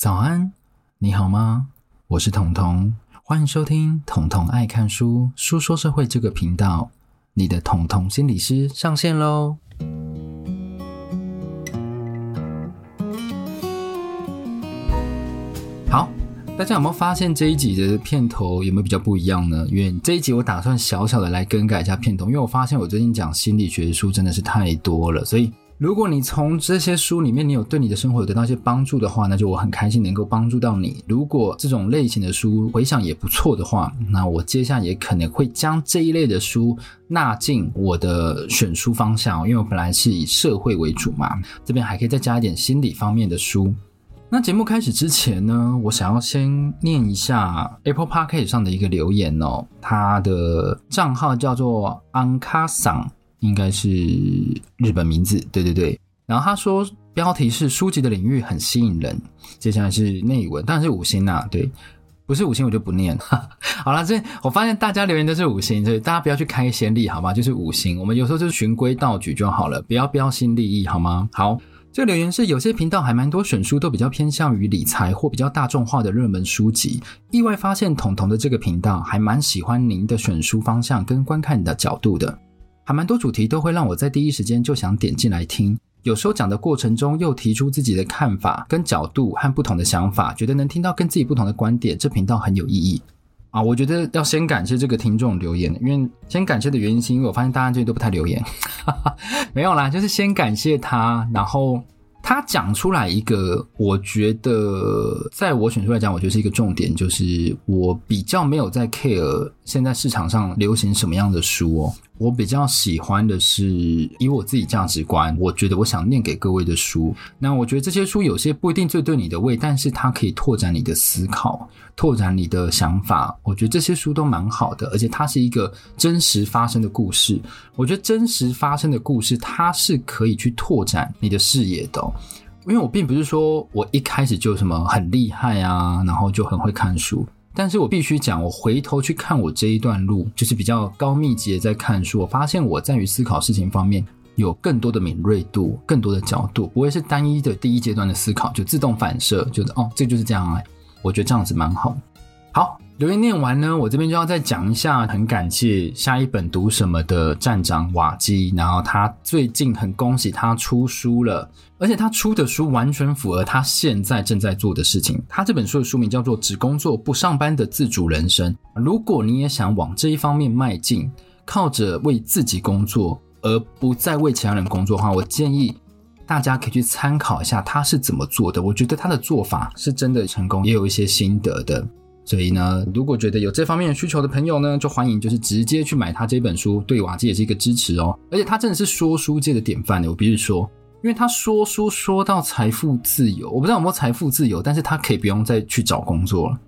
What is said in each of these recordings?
早安，你好吗？我是彤彤，欢迎收听彤彤爱看书书说社会这个频道。你的彤彤心理师上线喽！好，大家有没有发现这一集的片头有没有比较不一样呢？因为这一集我打算小小的来更改一下片头，因为我发现我最近讲心理学的书真的是太多了，所以。如果你从这些书里面，你有对你的生活有得到一些帮助的话，那就我很开心能够帮助到你。如果这种类型的书回想也不错的话，那我接下来也可能会将这一类的书纳进我的选书方向，因为我本来是以社会为主嘛，这边还可以再加一点心理方面的书。那节目开始之前呢，我想要先念一下 Apple Podcast 上的一个留言哦，他的账号叫做安卡桑。应该是日本名字，对对对。然后他说，标题是书籍的领域很吸引人。接下来是内文，当然是五星呐、对，不是五星我就不念。好了，这我发现大家留言都是五星，所以大家不要去开先例，好吗？就是五星，我们有时候就是循规蹈矩就好了，不要标新立异，好吗？好，这个留言是有些频道还蛮多选书都比较偏向于理财或比较大众化的热门书籍，意外发现彤彤的这个频道还蛮喜欢您的选书方向跟观看的角度的。还蛮多主题都会让我在第一时间就想点进来听，有时候讲的过程中又提出自己的看法跟角度和不同的想法，觉得能听到跟自己不同的观点，这频道很有意义啊！我觉得要先感谢这个听众留言，因为先感谢的原因是因为我发现大家最近都不太留言，哈哈，没有啦，就是先感谢他，然后。他讲出来一个，我觉得在我选出来讲，我觉得是一个重点，就是我比较没有在 care 现在市场上流行什么样的书哦，我比较喜欢的是以我自己价值观，我觉得我想念给各位的书。那我觉得这些书有些不一定最对你的胃，但是它可以拓展你的思考，拓展你的想法。我觉得这些书都蛮好的，而且它是一个真实发生的故事。我觉得真实发生的故事，它是可以去拓展你的视野的。因为我并不是说我一开始就什么很厉害啊，然后就很会看书。但是我必须讲，我回头去看我这一段路，就是比较高密集的在看书，我发现我在于思考事情方面有更多的敏锐度，更多的角度，不会是单一的第一阶段的思考就自动反射，就是哦，这就是这样哎。我觉得这样子蛮好。好。留言念完呢，我这边就要再讲一下，很感谢下一本读什么的站长瓦基，然后他最近很恭喜他出书了，而且他出的书完全符合他现在正在做的事情。他这本书的书名叫做《只工作不上班的自主人生》。如果你也想往这一方面迈进，靠着为自己工作而不再为其他人工作的话，我建议大家可以去参考一下他是怎么做的。我觉得他的做法是真的成功，也有一些心得的。所以呢，如果觉得有这方面的需求的朋友呢，就欢迎就是直接去买他这本书，对瓦基也是一个支持哦。而且他真的是说书界的典范的，我必须说，因为他说书说到财富自由，我不知道有没有财富自由，但是他可以不用再去找工作了。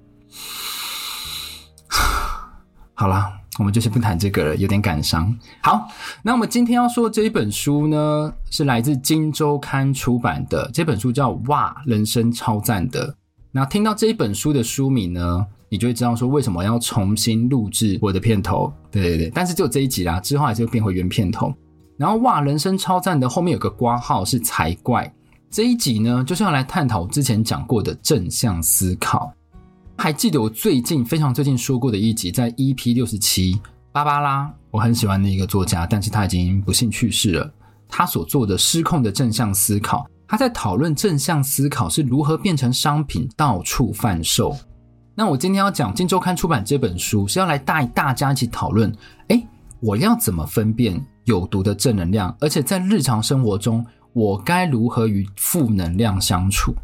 好啦，我们就先不谈这个了，有点感伤。好，那我们今天要说的这一本书呢，是来自金周刊出版的，这本书叫《哇，人生超赞的》。那听到这一本书的书名呢，你就会知道说为什么要重新录制我的片头。对对对，但是只有这一集啦，之后还是会变回原片头。然后哇，人生超赞的后面有个括号是才怪。这一集呢，就是要来探讨之前讲过的正向思考。还记得我最近非常最近说过的一集，在 EP 六十七，芭芭拉，我很喜欢的一个作家，但是他已经不幸去世了。他所做的失控的正向思考。他在讨论正向思考是如何变成商品到处贩售。那我今天要讲《今周刊》出版这本书，是要来带大家一起讨论：诶，我要怎么分辨有毒的正能量？而且在日常生活中，我该如何与负能量相处？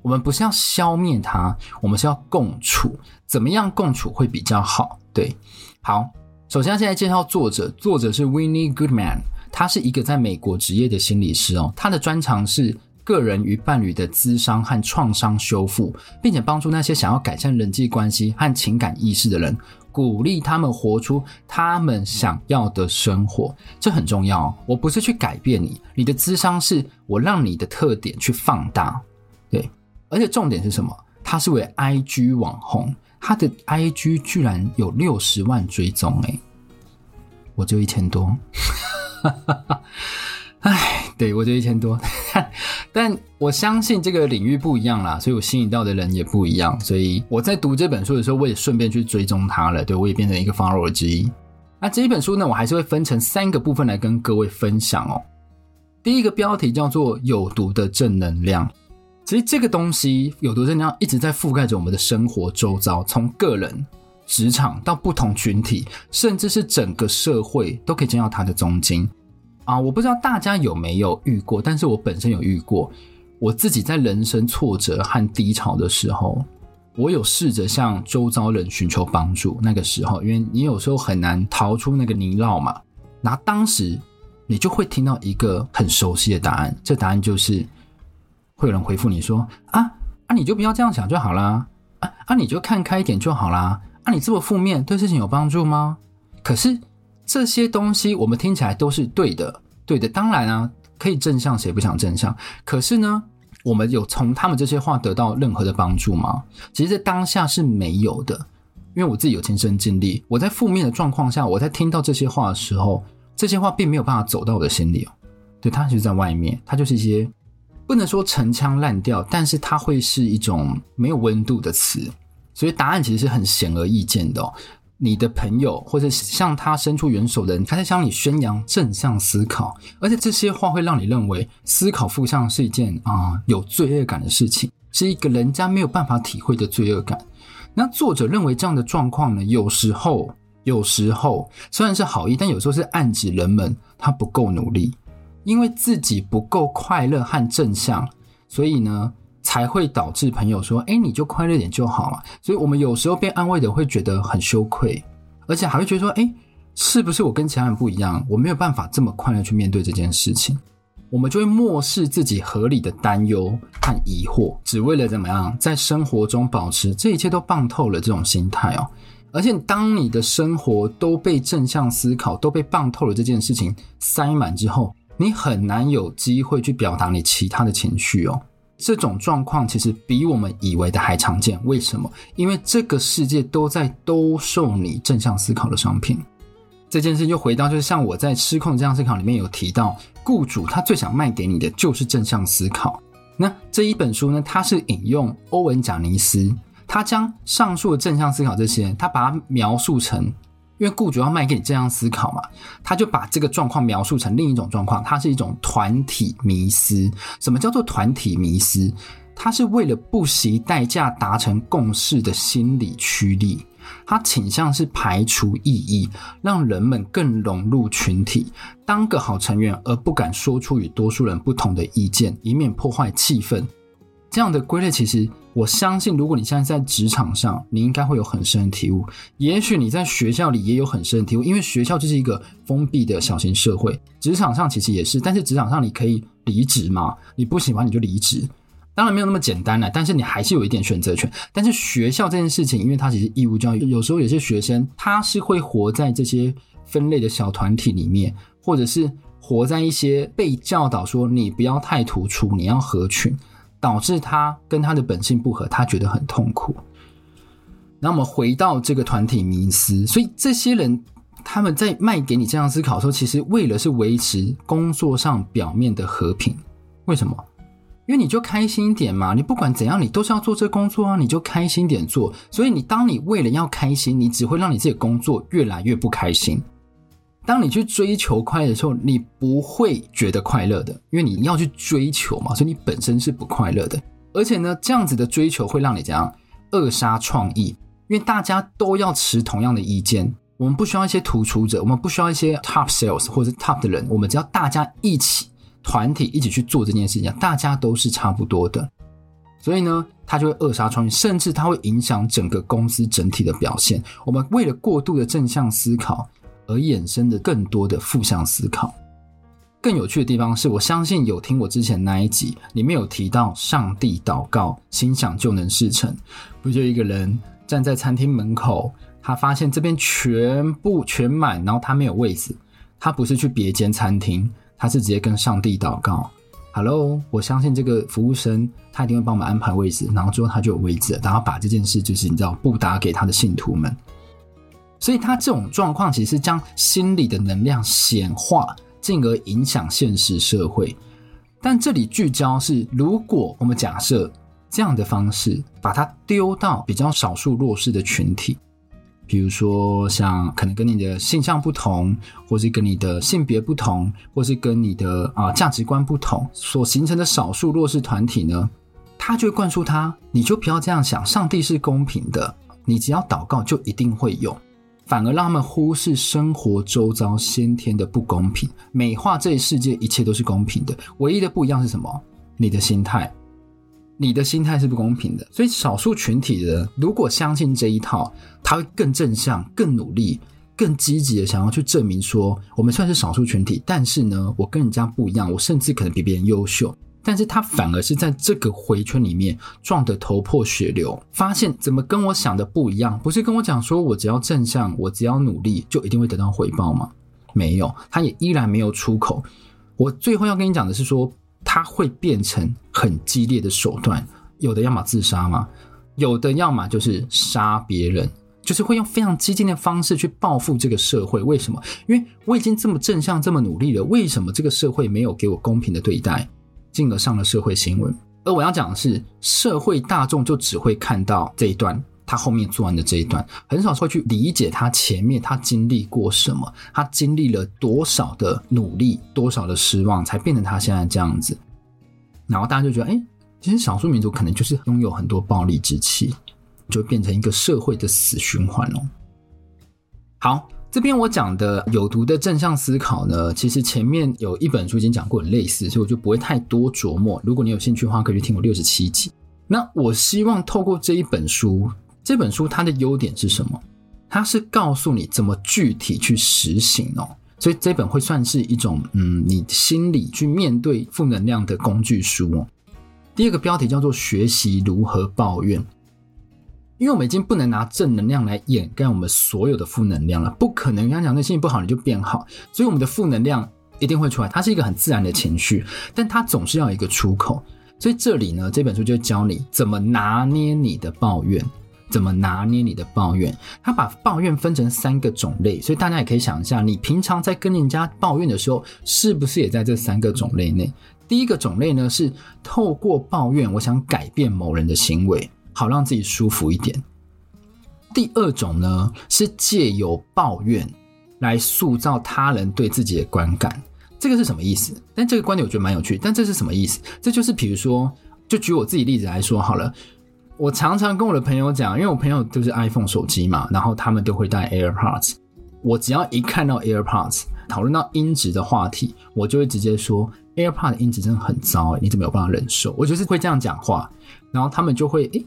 我们不是要消灭它，我们是要共处。怎么样共处会比较好？对，好，首先现在介绍作者，作者是 Winnie Goodman，他是一个在美国职业的心理师哦，他的专长是。个人与伴侣的咨商和创伤修复，并且帮助那些想要改善人际关系和情感意识的人，鼓励他们活出他们想要的生活。这很重要。我不是去改变你，你的咨商是我让你的特点去放大。对，而且重点是什么？他是位 IG 网红，他的 IG 居然有六十万追踪，诶，我就一千多。唉，对，我就一千多，但我相信这个领域不一样啦，所以我吸引到的人也不一样。所以我在读这本书的时候，我也顺便去追踪他了，对，我也变成一个 follower 之一。那这一本书呢，我还是会分成三个部分来跟各位分享哦。第一个标题叫做“有毒的正能量”，其实这个东西有毒正能量一直在覆盖着我们的生活周遭，从个人、职场到不同群体，甚至是整个社会，都可以见到它的踪迹。啊，我不知道大家有没有遇过，但是我本身有遇过。我自己在人生挫折和低潮的时候，我有试着向周遭人寻求帮助。那个时候，因为你有时候很难逃出那个泥淖嘛。那当时你就会听到一个很熟悉的答案，这答案就是会有人回复你说：“啊啊，你就不要这样想就好啦，啊啊，你就看开一点就好啦，啊，你这么负面对事情有帮助吗？”可是。这些东西我们听起来都是对的，对的。当然啊，可以正向，谁不想正向？可是呢，我们有从他们这些话得到任何的帮助吗？其实，在当下是没有的，因为我自己有亲身经历。我在负面的状况下，我在听到这些话的时候，这些话并没有办法走到我的心里哦。对，它就是在外面，它就是一些不能说陈腔滥调，但是它会是一种没有温度的词。所以答案其实是很显而易见的哦。你的朋友或者向他伸出援手的人，他在向你宣扬正向思考，而且这些话会让你认为思考负向是一件啊、有罪恶感的事情，是一个人家没有办法体会的罪恶感。那作者认为这样的状况呢，有时候有时候虽然是好意，但有时候是暗指人们他不够努力，因为自己不够快乐和正向，所以呢。才会导致朋友说：“哎，你就快乐点就好了。”所以，我们有时候被安慰的会觉得很羞愧，而且还会觉得说：“哎，是不是我跟其他人不一样？我没有办法这么快乐去面对这件事情？”我们就会漠视自己合理的担忧和疑惑，只为了怎么样在生活中保持这一切都棒透了这种心态哦。而且，当你的生活都被正向思考、都被棒透了这件事情塞满之后，你很难有机会去表达你其他的情绪哦。这种状况其实比我们以为的还常见。为什么？因为这个世界都在兜售你正向思考的商品。这件事就回到，就是像我在《失控的正向思考》里面有提到，雇主他最想卖给你的就是正向思考。那这一本书呢，它是引用欧文·贾尼斯，他将上述的正向思考这些，他把它描述成。因为雇主要卖给你这样思考嘛，他就把这个状况描述成另一种状况，它是一种团体迷思。什么叫做团体迷思？它是为了不惜代价达成共识的心理驱力，它倾向是排除异议，让人们更融入群体，当个好成员，而不敢说出与多数人不同的意见，以免破坏气氛。这样的归类，其实我相信，如果你现在在职场上，你应该会有很深的体悟。也许你在学校里也有很深的体悟，因为学校就是一个封闭的小型社会。职场上其实也是，但是职场上你可以离职嘛，你不喜欢你就离职，当然没有那么简单了，但是你还是有一点选择权。但是学校这件事情，因为它其实义务教育，有时候有些学生他是会活在这些分类的小团体里面，或者是活在一些被教导说你不要太突出，你要合群。导致他跟他的本性不合，他觉得很痛苦。那我们回到这个团体迷思，所以这些人他们在卖给你这样思考的时候，其实为了是维持工作上表面的和平。为什么？因为你就开心一点嘛，你不管怎样，你都是要做这工作啊，你就开心点做。所以你当你为了要开心，你只会让你自己工作越来越不开心。当你去追求快乐的时候，你不会觉得快乐的，因为你要去追求嘛，所以你本身是不快乐的。而且呢，这样子的追求会让你怎样扼杀创意？因为大家都要持同样的意见，我们不需要一些突出者，我们不需要一些 top sales 或者 top 的人，我们只要大家一起团体一起去做这件事情，大家都是差不多的。所以呢，它就会扼杀创意，甚至它会影响整个公司整体的表现。我们为了过度的正向思考。而衍生的更多的负向思考。更有趣的地方是，我相信有听我之前那一集，里面有提到上帝祷告，心想就能事成。不就一个人站在餐厅门口，他发现这边全部全满，然后他没有位子，他不是去别间餐厅，他是直接跟上帝祷告：“Hello，我相信这个服务生他一定会帮我们安排位置。”然后之后他就有位子，然后把这件事就是你知道布达给他的信徒们。所以他这种状况其实是将心理的能量显化进而影响现实社会。但这里聚焦是，如果我们假设这样的方式，把它丢到比较少数弱势的群体，比如说像可能跟你的性向不同，或是跟你的性别不同，或是跟你的啊、价值观不同所形成的少数弱势团体呢，他就会灌输他，你就不要这样想，上帝是公平的，你只要祷告就一定会有。反而让他们忽视生活周遭先天的不公平，美化这一世界一切都是公平的。唯一的不一样是什么？你的心态，你的心态是不公平的。所以少数群体的人如果相信这一套，他会更正向、更努力、更积极的想要去证明说，我们虽然是少数群体，但是呢，我跟人家不一样，我甚至可能比别人优秀。但是他反而是在这个回圈里面撞得头破血流，发现怎么跟我想的不一样？不是跟我讲说我只要正向，我只要努力就一定会得到回报吗？没有，他也依然没有出口。我最后要跟你讲的是说，他会变成很激烈的手段，有的要么自杀嘛，有的要么就是杀别人，就是会用非常激进的方式去报复这个社会。为什么？因为我已经这么正向、这么努力了，为什么这个社会没有给我公平的对待？进而上了社会新闻，而我要讲的是，社会大众就只会看到这一段，他后面做完的这一段，很少会去理解他前面他经历过什么，他经历了多少的努力，多少的失望，才变成他现在这样子。然后大家就觉得，哎，其实少数民族可能就是拥有很多暴力之气，就变成一个社会的死循环了。好。这边我讲的有毒的正向思考呢，其实前面有一本书已经讲过很类似，所以我就不会太多琢磨。如果你有兴趣的话，可以去听我六十七集。那我希望透过这一本书，这本书它的优点是什么？它是告诉你怎么具体去实行哦。所以这本会算是一种嗯，你心里去面对负能量的工具书哦。第二个标题叫做学习如何抱怨。因为我们已经不能拿正能量来掩盖我们所有的负能量了，不可能。刚讲那心情不好你就变好，所以我们的负能量一定会出来。它是一个很自然的情绪，但它总是要有一个出口。所以这里呢，这本书就教你怎么拿捏你的抱怨，怎么拿捏你的抱怨。它把抱怨分成三个种类，所以大家也可以想一下，你平常在跟人家抱怨的时候，是不是也在这三个种类内？第一个种类呢，是透过抱怨，我想改变某人的行为。好让自己舒服一点。第二种呢，是借由抱怨来塑造他人对自己的观感。这个是什么意思？但这个观点我觉得蛮有趣。但这是什么意思？这就是比如说，就举我自己例子来说好了。我常常跟我的朋友讲，因为我朋友都是 iPhone 手机嘛，然后他们都会带 AirPods。我只要一看到 AirPods，讨论到音质的话题，我就会直接说 AirPods 音质真的很糟，欸，你怎么有办法忍受？我就是会这样讲话，然后他们就会诶。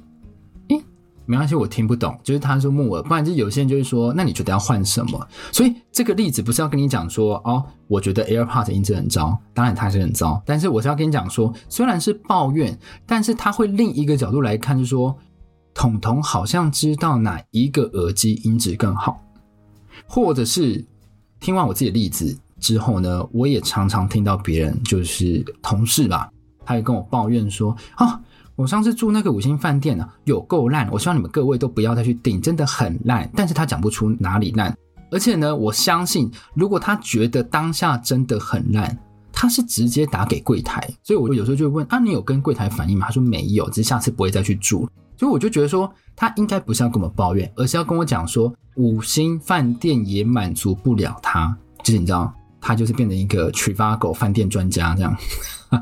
没关系，我听不懂。就是他说木耳，不然就有些人就会说，那你觉得要换什么？所以这个例子不是要跟你讲说，哦，我觉得 AirPods 音质很糟，当然它是很糟。但是我是要跟你讲说，虽然是抱怨，但是他会另一个角度来看，就是说，统统好像知道哪一个耳机音质更好，或者是听完我自己的例子之后呢，我也常常听到别人就是同事吧，他会跟我抱怨说，啊。我上次住那个五星饭店呢，有够烂。我希望你们各位都不要再去订，真的很烂。但是他讲不出哪里烂，而且呢，我相信如果他觉得当下真的很烂，他是直接打给柜台。所以我有时候就会问啊，你有跟柜台反映吗？他说没有，只是下次不会再去住。所以我就觉得说，他应该不是要跟我们抱怨，而是要跟我讲说，五星饭店也满足不了他。就是你知道，他就是变成一个 Trivago 饭店专家这样。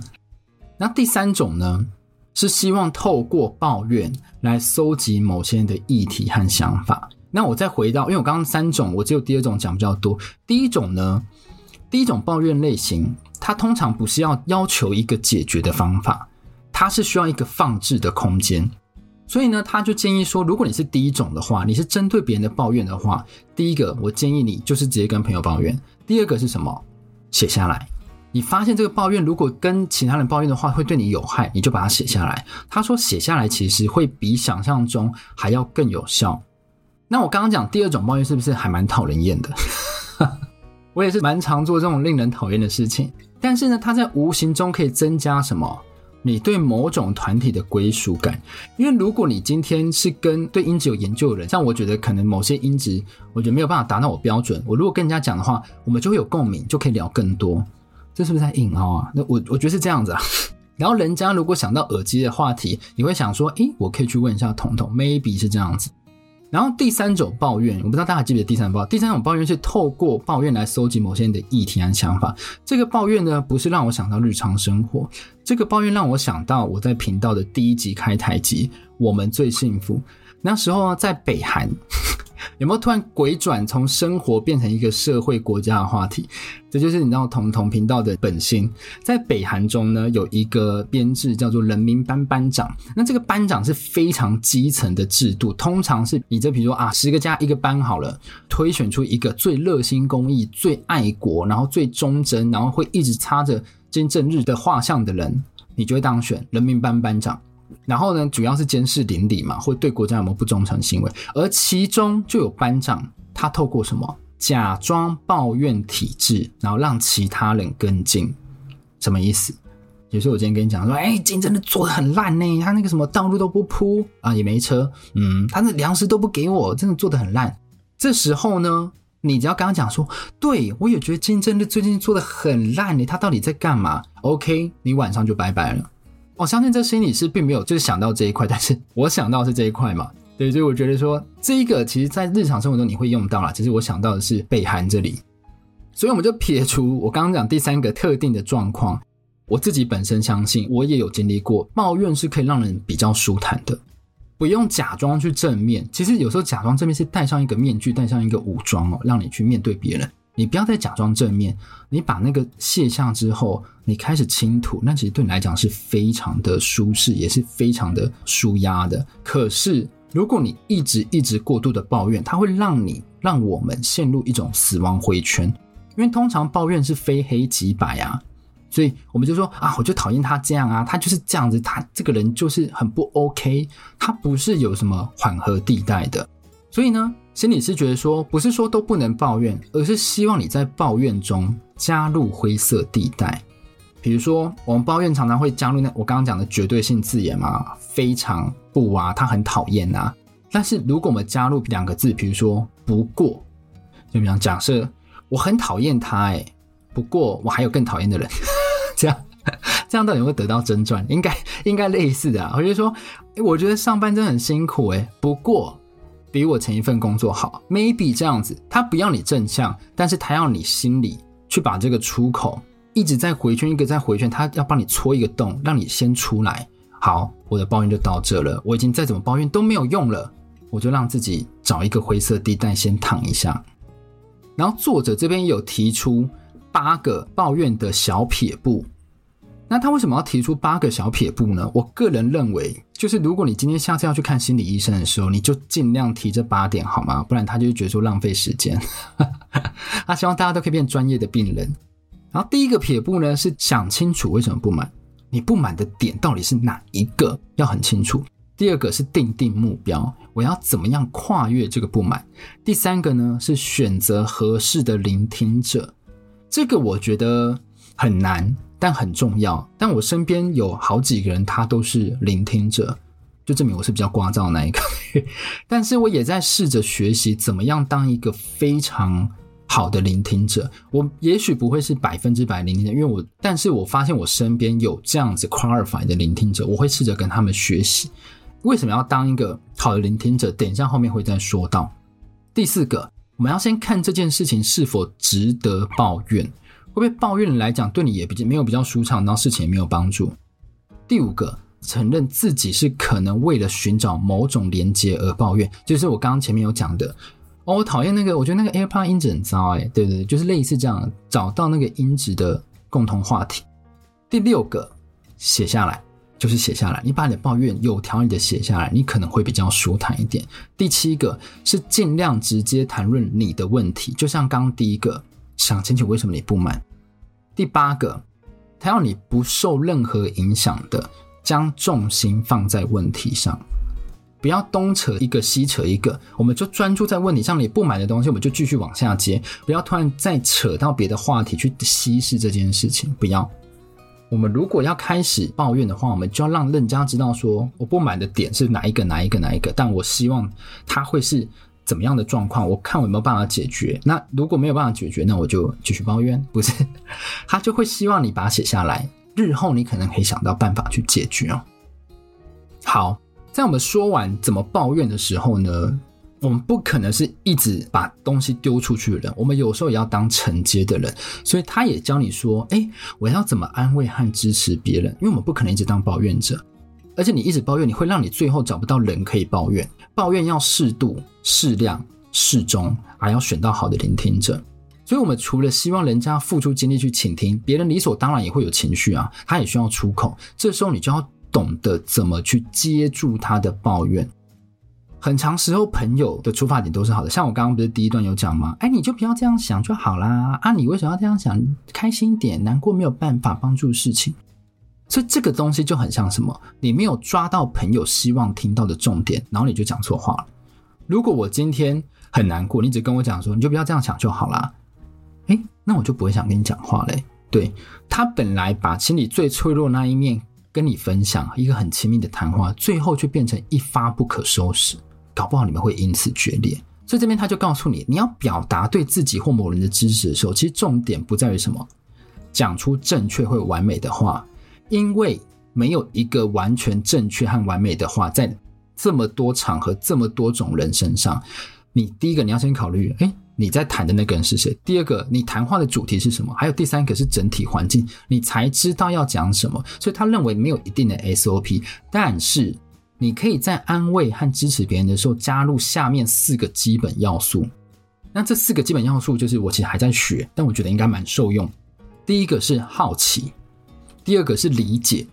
那第三种呢？是希望透过抱怨来搜集某些人的议题和想法。那我再回到，因为我刚刚三种，我只有第二种讲比较多。第一种呢，第一种抱怨类型，它通常不是要要求一个解决的方法，它是需要一个放置的空间。所以呢，他就建议说，如果你是第一种的话，你是针对别人的抱怨的话，第一个我建议你就是直接跟朋友抱怨。第二个是什么？写下来。你发现这个抱怨如果跟其他人抱怨的话会对你有害，你就把它写下来。他说写下来其实会比想象中还要更有效。那我刚刚讲第二种抱怨是不是还蛮讨人厌的？我也是蛮常做这种令人讨厌的事情。但是呢，它在无形中可以增加什么？你对某种团体的归属感。因为如果你今天是跟对音质有研究的人，像我觉得可能某些音质，我觉得没有办法达到我标准。我如果跟人家讲的话，我们就会有共鸣，就可以聊更多。这是不是在硬凹啊？那我我觉得是这样子啊。然后人家如果想到耳机的话题，你会想说，诶，我可以去问一下彤彤，maybe 是这样子。然后第三种抱怨，我不知道大家记不记得第三种抱怨。第三种抱怨是透过抱怨来搜集某些人的议题和想法。这个抱怨呢，不是让我想到日常生活，这个抱怨让我想到我在频道的第一集开台集，我们最幸福。那时候在北韩。有没有突然鬼转，从生活变成一个社会国家的话题？这就是你知道同同频道的本性。在北韩中呢，有一个编制叫做人民班班长。那这个班长是非常基层的制度，通常是你这比如说啊，十个加一个班好了，推选出一个最热心公益、最爱国，然后最忠贞，然后会一直插着金正日的画像的人，你就会当选人民班班长。然后呢，主要是监视邻里嘛，会对国家有没有不忠诚行为。而其中就有班长，他透过什么假装抱怨体制，然后让其他人跟进，什么意思？比如说我今天跟你讲说，哎，金真的做的很烂呢，他那个什么道路都不铺啊，也没车，嗯，他的粮食都不给我，真的做的很烂。这时候呢，你只要跟他讲说，对，我也觉得金正日最近做的很烂呢，他到底在干嘛？OK，你晚上就拜拜了。我相信这心理师并没有就是想到这一块，但是我想到是这一块嘛，对，所以我觉得说这一个其实在日常生活中你会用到啦，其实我想到的是北韩这里，所以我们就撇除我刚刚讲第三个特定的状况，我自己本身相信我也有经历过，抱怨是可以让人比较舒坦的，不用假装去正面，其实有时候假装正面是戴上一个面具，戴上一个武装哦，让你去面对别人。你不要再假装正面，你把那个卸下之后，你开始倾吐，那其实对你来讲是非常的舒适，也是非常的舒压的。可是，如果你一直一直过度的抱怨，它会让你让我们陷入一种死亡回圈，因为通常抱怨是非黑即白啊，所以我们就说啊，我就讨厌他这样啊，他就是这样子，他这个人就是很不 OK，他不是有什么缓和地带的，所以呢。心理师觉得说，不是说都不能抱怨，而是希望你在抱怨中加入灰色地带。比如说，我们抱怨常常会加入那我刚刚讲的绝对性字眼嘛，非常不啊，他很讨厌啊。但是如果我们加入两个字，比如说不过，就比方假设我很讨厌他，哎，不过我还有更讨厌的人，这样这样到底会得到真传？应该应该类似的啊。我就说，我觉得上班真的很辛苦，哎，不过。比我前一份工作好，maybe 这样子，他不要你正向，但是他要你心里去把这个出口一直在回圈，一个在回圈，他要帮你戳一个洞，让你先出来。好，我的抱怨就到这了，我已经再怎么抱怨都没有用了，我就让自己找一个灰色地带先躺一下。然后作者这边有提出八个抱怨的小撇步。那他为什么要提出八个小撇步呢？我个人认为，就是如果你今天下次要去看心理医生的时候，你就尽量提这八点好吗？不然他就觉得说浪费时间。他希望大家都可以变专业的病人。然后第一个撇步呢，是想清楚为什么不满，你不满的点到底是哪一个，要很清楚。第二个是定定目标，我要怎么样跨越这个不满。第三个呢，是选择合适的聆听者，这个我觉得很难。但很重要，但我身边有好几个人，他都是聆听者，就证明我是比较聒噪的那一个。但是我也在试着学习怎么样当一个非常好的聆听者。我也许不会是百分之百聆听者，因为我，但是我发现我身边有这样子 qualify 的聆听者，我会试着跟他们学习。为什么要当一个好的聆听者？等一下后面会再说到。第四个，我们要先看这件事情是否值得抱怨。会不会抱怨来讲，对你也比较没有比较舒畅，然后事情也没有帮助。第五个，承认自己是可能为了寻找某种连接而抱怨，就是我刚刚前面有讲的。哦，我讨厌那个，我觉得那个 AirPod 音质很糟，哎，对对对，就是类似这样，找到那个音质的共同话题。第六个，写下来，就是写下来，你把你的抱怨有条理的写下来，你可能会比较舒坦一点。第七个是尽量直接谈论你的问题，就像刚刚第一个。想清楚为什么你不满。第八个，他要你不受任何影响的将重心放在问题上，不要东扯一个西扯一个，我们就专注在问题上。你不满的东西，我们就继续往下接，不要突然再扯到别的话题去稀释这件事情。不要，我们如果要开始抱怨的话，我们就要让人家知道说，我不满的点是哪一个、哪一个、哪一个，但我希望他会是怎么样的状况，我看我有没有办法解决。那如果没有办法解决，那我就继续抱怨，不是？他就会希望你把它写下来，日后你可能可以想到办法去解决哦。好，在我们说完怎么抱怨的时候呢，我们不可能是一直把东西丢出去的人，我们有时候也要当承接的人。所以他也教你说：“哎，我要怎么安慰和支持别人？因为我们不可能一直当抱怨者，而且你一直抱怨，你会让你最后找不到人可以抱怨。抱怨要适度、适量、适中，还要选到好的聆听者。所以，我们除了希望人家付出精力去倾听，别人理所当然也会有情绪啊，他也需要出口。这时候，你就要懂得怎么去接住他的抱怨。”很长时候，朋友的出发点都是好的。像我刚刚不是第一段有讲吗？哎，你就不要这样想就好啦。啊，你为什么要这样想？开心一点，难过没有办法帮助事情。所以这个东西就很像什么？你没有抓到朋友希望听到的重点，然后你就讲错话了。如果我今天很难过，你只跟我讲说，你就不要这样想就好啦。哎，那我就不会想跟你讲话嘞。对，他本来把心里最脆弱那一面跟你分享，一个很亲密的谈话，最后却变成一发不可收拾。搞不好你们会因此决裂，所以这边他就告诉你，你要表达对自己或某人的支持的时候，其实重点不在于什么，讲出正确或完美的话，因为没有一个完全正确和完美的话，在这么多场合、这么多种人身上，你第一个你要先考虑，诶，你在谈的那个人是谁？第二个，你谈话的主题是什么？还有第三个是整体环境，你才知道要讲什么。所以他认为没有一定的 SOP，但是。你可以在安慰和支持别人的时候加入下面四个基本要素。那这四个基本要素就是我其实还在学，但我觉得应该蛮受用。第一个是好奇，第二个是理解，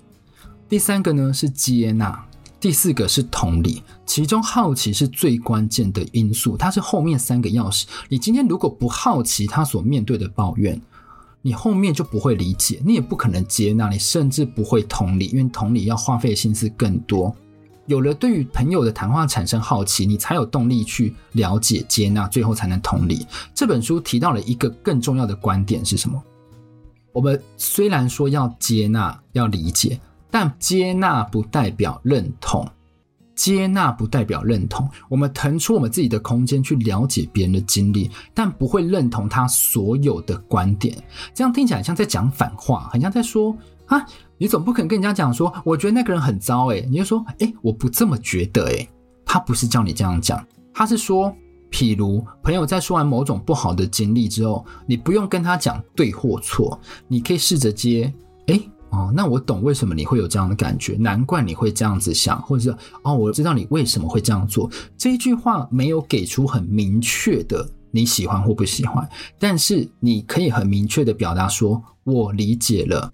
第三个呢是接纳，第四个是同理。其中好奇是最关键的因素，它是后面三个钥匙。你今天如果不好奇他所面对的抱怨，你后面就不会理解，你也不可能接纳，你甚至不会同理，因为同理要花费心思更多。有了对于朋友的谈话产生好奇，你才有动力去了解、接纳，最后才能同理。这本书提到了一个更重要的观点是什么？我们虽然说要接纳、要理解，但接纳不代表认同，接纳不代表认同。我们腾出我们自己的空间去了解别人的经历，但不会认同他所有的观点。这样听起来像在讲反话，很像在说啊。你总不可能跟人家讲说，我觉得那个人很糟诶，你就说，诶，我不这么觉得诶，他不是叫你这样讲，他是说，譬如朋友在说完某种不好的经历之后，你不用跟他讲对或错，你可以试着接，诶，哦，那我懂为什么你会有这样的感觉，难怪你会这样子想，或者是哦，我知道你为什么会这样做。这一句话没有给出很明确的你喜欢或不喜欢，但是你可以很明确的表达说，我理解了。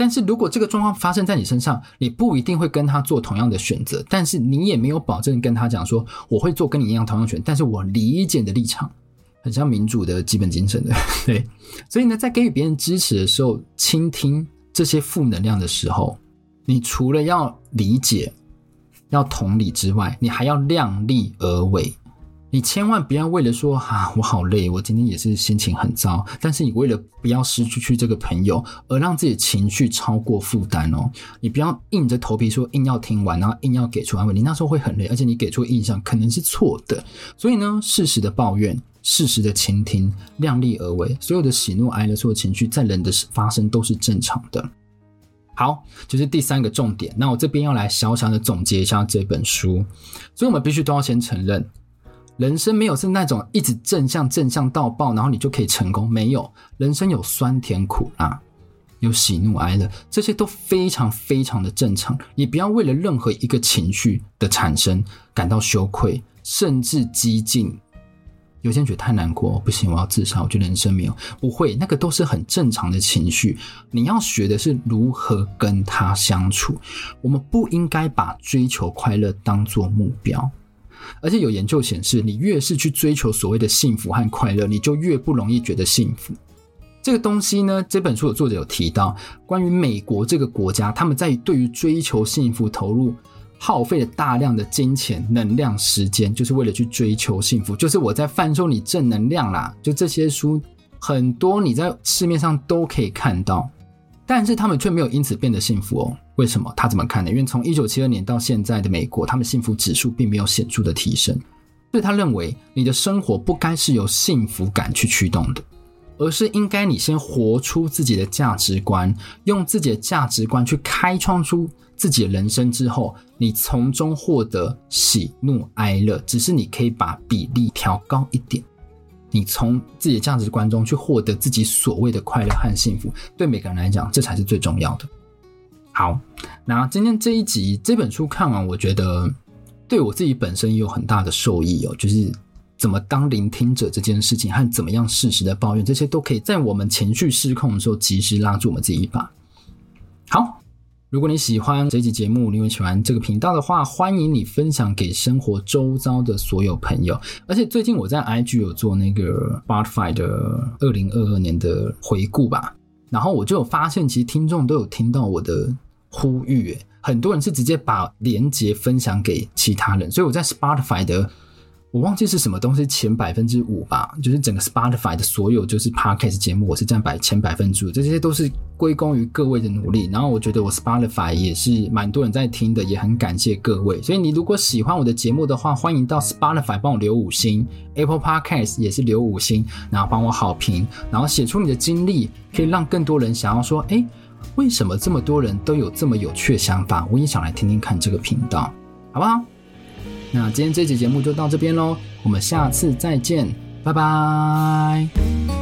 但是如果这个状况发生在你身上，你不一定会跟他做同样的选择，但是你也没有保证跟他讲说我会做跟你一样同样选，但是我理解的立场很像民主的基本精神的，对。所以呢，在给予别人支持的时候，倾听这些负能量的时候，你除了要理解、要同理之外，你还要量力而为。你千万不要为了说啊，我好累，我今天也是心情很糟。但是你为了不要失去去这个朋友，而让自己情绪超过负担哦。你不要硬着头皮说硬要听完，然后硬要给出安慰，你那时候会很累，而且你给出印象可能是错的。所以呢，适时的抱怨，适时的倾听，量力而为。所有的喜怒哀乐，所有情绪在人的发生都是正常的。好，就是第三个重点。那我这边要来小小的总结一下这本书。所以我们必须都要先承认。人生没有是那种一直正向正向到爆，然后你就可以成功。没有，人生有酸甜苦辣，有喜怒哀乐，这些都非常非常的正常。你不要为了任何一个情绪的产生感到羞愧，甚至激进。有些人觉得太难过，不行，我要自杀。我觉得人生没有，不会，那个都是很正常的情绪。你要学的是如何跟他相处。我们不应该把追求快乐当作目标。而且有研究显示，你越是去追求所谓的幸福和快乐，你就越不容易觉得幸福。这个东西呢，这本书的作者有提到，关于美国这个国家，他们在对于追求幸福投入耗费了大量的金钱、能量、时间，就是为了去追求幸福。就是我在贩售你正能量啦，就这些书很多，你在市面上都可以看到。但是他们却没有因此变得幸福哦。为什么？他怎么看呢？因为从一九七二年到现在的美国，他们幸福指数并没有显著的提升。所以他认为，你的生活不该是由幸福感去驱动的，而是应该你先活出自己的价值观，用自己的价值观去开创出自己的人生之后，你从中获得喜怒哀乐，只是你可以把比例调高一点。你从自己的价值观中去获得自己所谓的快乐和幸福，对每个人来讲，这才是最重要的。好，那今天这一集这本书看完，我觉得对我自己本身也有很大的受益哦，就是怎么当聆听者这件事情，和怎么样适时的抱怨，这些都可以在我们情绪失控的时候，及时拉住我们自己一把。好。如果你喜欢这期节目，你会喜欢这个频道的话，欢迎你分享给生活周遭的所有朋友。而且最近我在 IG 有做那个 Spotify 的二零二二年的回顾吧，然后我就有发现，其实听众都有听到我的呼吁，很多人是直接把连接分享给其他人，所以我在 Spotify 的。我忘记是什么东西前百分之五吧，就是整个 Spotify 的所有就是 Podcast 节目，我是占百前百分之五，这些都是归功于各位的努力。然后我觉得我 Spotify 也是蛮多人在听的，也很感谢各位。所以你如果喜欢我的节目的话，欢迎到 Spotify 帮我留五星，Apple Podcast 也是留五星，然后帮我好评，然后写出你的经历，可以让更多人想要说，诶，为什么这么多人都有这么有趣的想法？我也想来听听看这个频道，好不好？那今天这期节目就到这边喽，我们下次再见，拜拜。